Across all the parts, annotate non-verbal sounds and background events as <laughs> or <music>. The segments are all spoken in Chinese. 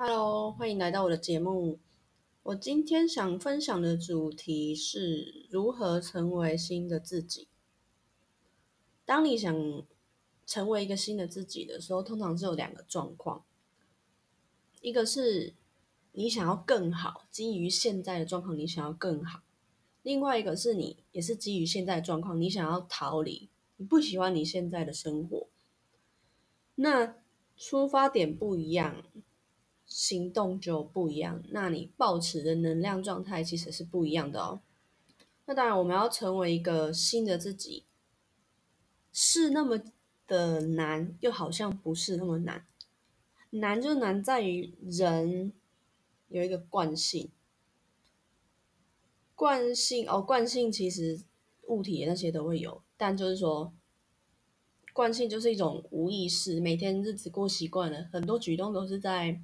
Hello，欢迎来到我的节目。我今天想分享的主题是如何成为新的自己。当你想成为一个新的自己的时候，通常是有两个状况，一个是你想要更好，基于现在的状况，你想要更好；另外一个是你也是基于现在的状况，你想要逃离，你不喜欢你现在的生活。那出发点不一样。行动就不一样，那你保持的能量状态其实是不一样的哦。那当然，我们要成为一个新的自己，是那么的难，又好像不是那么难。难就难在于人有一个惯性，惯性哦，惯性其实物体那些都会有，但就是说，惯性就是一种无意识，每天日子过习惯了，很多举动都是在。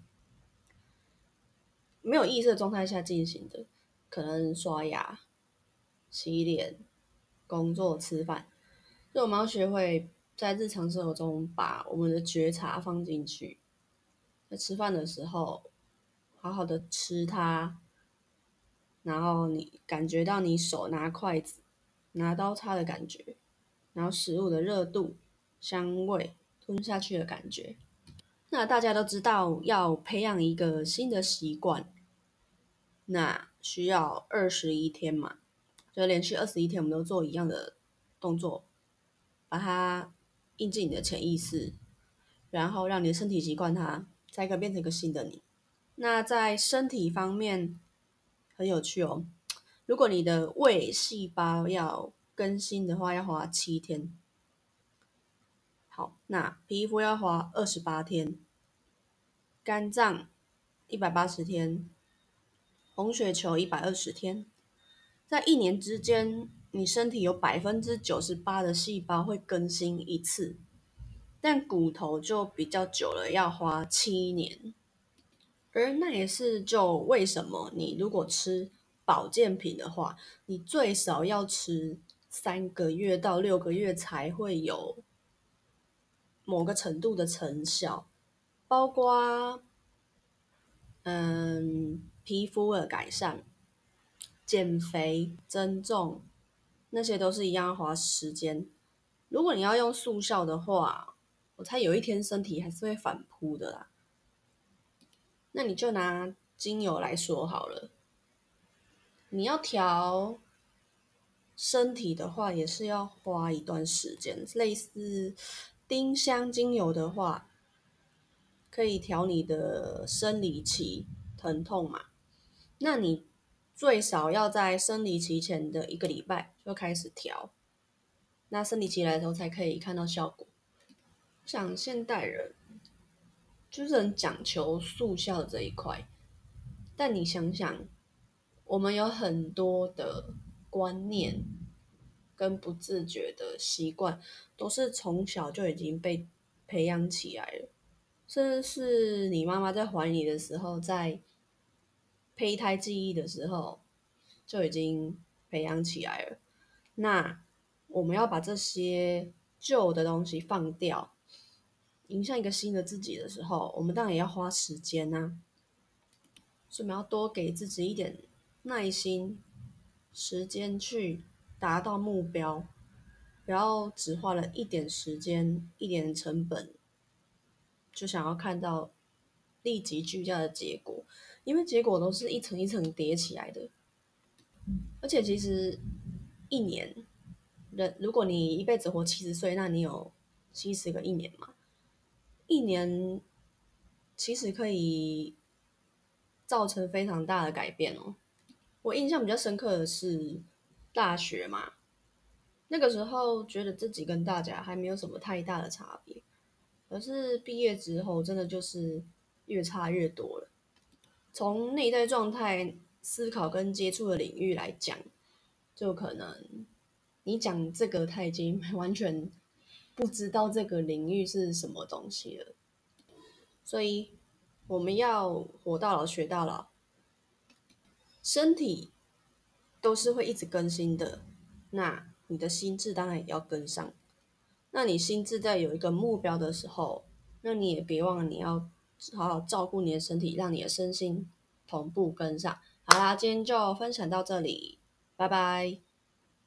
没有意识的状态下进行的，可能刷牙、洗脸、工作、吃饭，所以我们要学会在日常生活中把我们的觉察放进去。在吃饭的时候，好好的吃它，然后你感觉到你手拿筷子、拿刀叉的感觉，然后食物的热度、香味、吞下去的感觉。那大家都知道，要培养一个新的习惯。那需要二十一天嘛，就连续二十一天，我们都做一样的动作，把它印进你的潜意识，然后让你的身体习惯它，才可以变成一个新的你。那在身体方面很有趣哦，如果你的胃细胞要更新的话，要花七天。好，那皮肤要花二十八天，肝脏一百八十天。红血球一百二十天，在一年之间，你身体有百分之九十八的细胞会更新一次，但骨头就比较久了，要花七年。而那也是就为什么你如果吃保健品的话，你最少要吃三个月到六个月才会有某个程度的成效，包括，嗯。皮肤的改善、减肥、增重，那些都是一样花时间。如果你要用速效的话，我猜有一天身体还是会反扑的啦。那你就拿精油来说好了，你要调身体的话，也是要花一段时间。类似丁香精油的话，可以调你的生理期疼痛嘛。那你最少要在生理期前的一个礼拜就开始调，那生理期来的时候才可以看到效果。像现代人就是很讲求速效这一块，但你想想，我们有很多的观念跟不自觉的习惯，都是从小就已经被培养起来了，这是你妈妈在怀你的时候在。胚胎记忆的时候就已经培养起来了。那我们要把这些旧的东西放掉，迎向一个新的自己的时候，我们当然也要花时间呐。所以我们要多给自己一点耐心、时间去达到目标，不要只花了一点时间、一点成本，就想要看到立即巨大的结果。因为结果都是一层一层叠起来的，而且其实一年人，如果你一辈子活七十岁，那你有七十个一年嘛？一年其实可以造成非常大的改变哦。我印象比较深刻的是大学嘛，那个时候觉得自己跟大家还没有什么太大的差别，可是毕业之后真的就是越差越多了。从内在状态、思考跟接触的领域来讲，就可能你讲这个他已经 <laughs> 完全不知道这个领域是什么东西了。所以我们要活到老学到老，身体都是会一直更新的。那你的心智当然也要跟上。那你心智在有一个目标的时候，那你也别忘了你要好好照顾你的身体，让你的身心同步跟上。好啦，今天就分享到这里，拜拜。